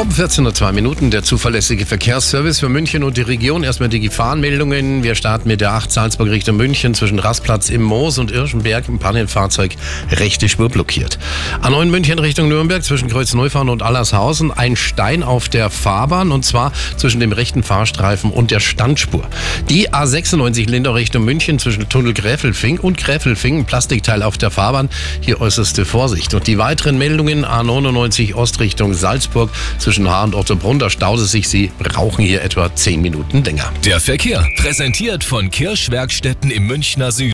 Um 14.02 Minuten der zuverlässige Verkehrsservice für München und die Region. Erstmal die Gefahrenmeldungen. Wir starten mit der 8 Salzburg Richtung München zwischen Rastplatz im Moos und Irschenberg. Ein Pannenfahrzeug rechte Spur blockiert. A9 München Richtung Nürnberg zwischen Kreuz-Neufahren und Allershausen. Ein Stein auf der Fahrbahn und zwar zwischen dem rechten Fahrstreifen und der Standspur. Die A96 Lindau Richtung München zwischen Tunnel Gräfelfing und Gräfelfing. Plastikteil auf der Fahrbahn. Hier äußerste Vorsicht. Und die weiteren Meldungen A99 Ost Richtung Salzburg zwischen Haar und Ottobrunn. Da staut es sich. Sie brauchen hier etwa 10 Minuten länger. Der Verkehr präsentiert von Kirschwerkstätten im Münchner Süden.